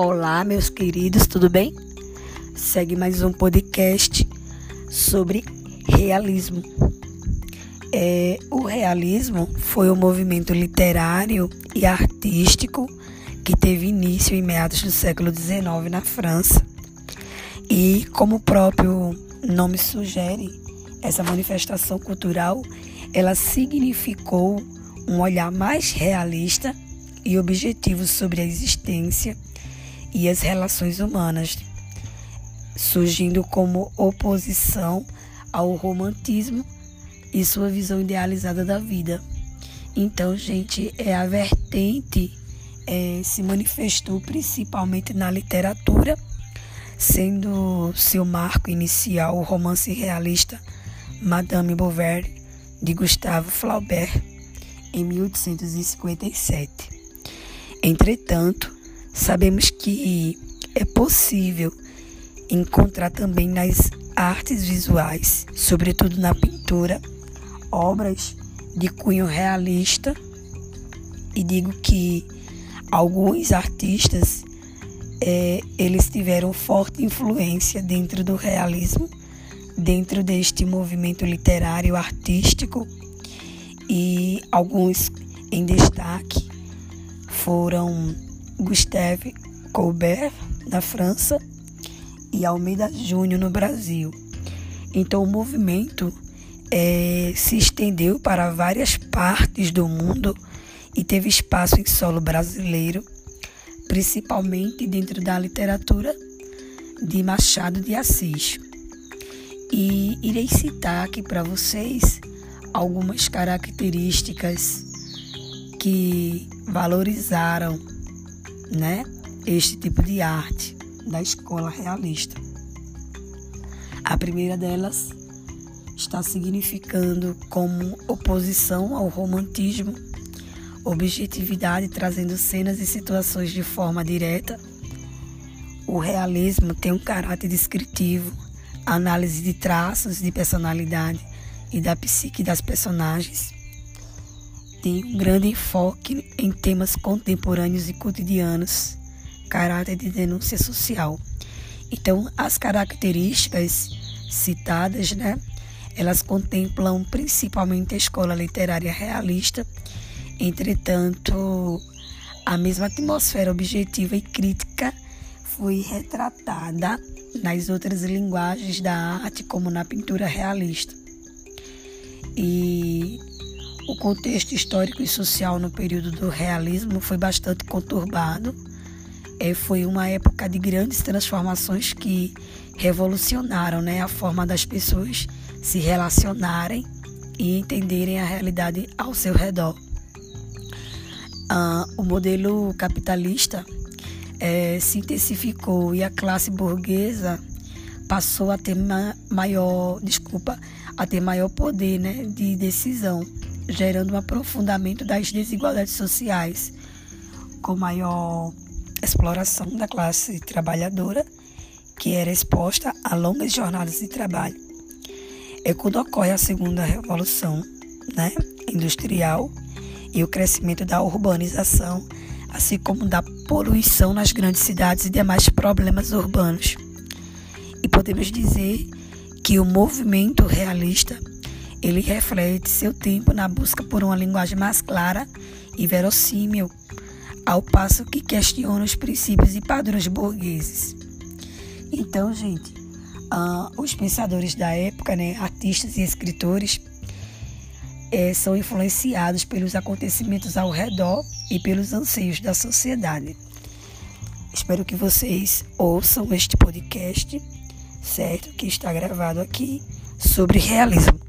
Olá, meus queridos, tudo bem? Segue mais um podcast sobre realismo. É, o realismo foi um movimento literário e artístico que teve início em meados do século XIX na França. E, como o próprio nome sugere, essa manifestação cultural ela significou um olhar mais realista e objetivo sobre a existência e as relações humanas, surgindo como oposição ao romantismo e sua visão idealizada da vida. Então, gente, é a vertente é, se manifestou principalmente na literatura, sendo seu marco inicial o romance realista Madame Bovary de Gustave Flaubert em 1857. Entretanto, Sabemos que é possível encontrar também nas artes visuais, sobretudo na pintura, obras de cunho realista. E digo que alguns artistas é, eles tiveram forte influência dentro do realismo, dentro deste movimento literário artístico e alguns em destaque foram Gustave Colbert, na França, e Almeida Júnior, no Brasil. Então, o movimento é, se estendeu para várias partes do mundo e teve espaço em solo brasileiro, principalmente dentro da literatura de Machado de Assis. E irei citar aqui para vocês algumas características que valorizaram né, este tipo de arte da escola realista. A primeira delas está significando como oposição ao romantismo, objetividade trazendo cenas e situações de forma direta. O realismo tem um caráter descritivo, análise de traços de personalidade e da psique das personagens tem um grande enfoque em temas contemporâneos e cotidianos, caráter de denúncia social. Então, as características citadas, né, elas contemplam principalmente a escola literária realista, entretanto, a mesma atmosfera objetiva e crítica foi retratada nas outras linguagens da arte, como na pintura realista. E contexto histórico e social no período do realismo foi bastante conturbado. É, foi uma época de grandes transformações que revolucionaram né, a forma das pessoas se relacionarem e entenderem a realidade ao seu redor. Ah, o modelo capitalista é, se intensificou e a classe burguesa passou a ter ma maior, desculpa, a ter maior poder né, de decisão gerando um aprofundamento das desigualdades sociais, com maior exploração da classe trabalhadora, que era exposta a longas jornadas de trabalho. É quando ocorre a segunda revolução né, industrial e o crescimento da urbanização, assim como da poluição nas grandes cidades e demais problemas urbanos. E podemos dizer que o movimento realista ele reflete seu tempo na busca por uma linguagem mais clara e verossímil, ao passo que questiona os princípios e padrões burgueses. Então, gente, uh, os pensadores da época, né, artistas e escritores, é, são influenciados pelos acontecimentos ao redor e pelos anseios da sociedade. Espero que vocês ouçam este podcast, certo? Que está gravado aqui sobre realismo.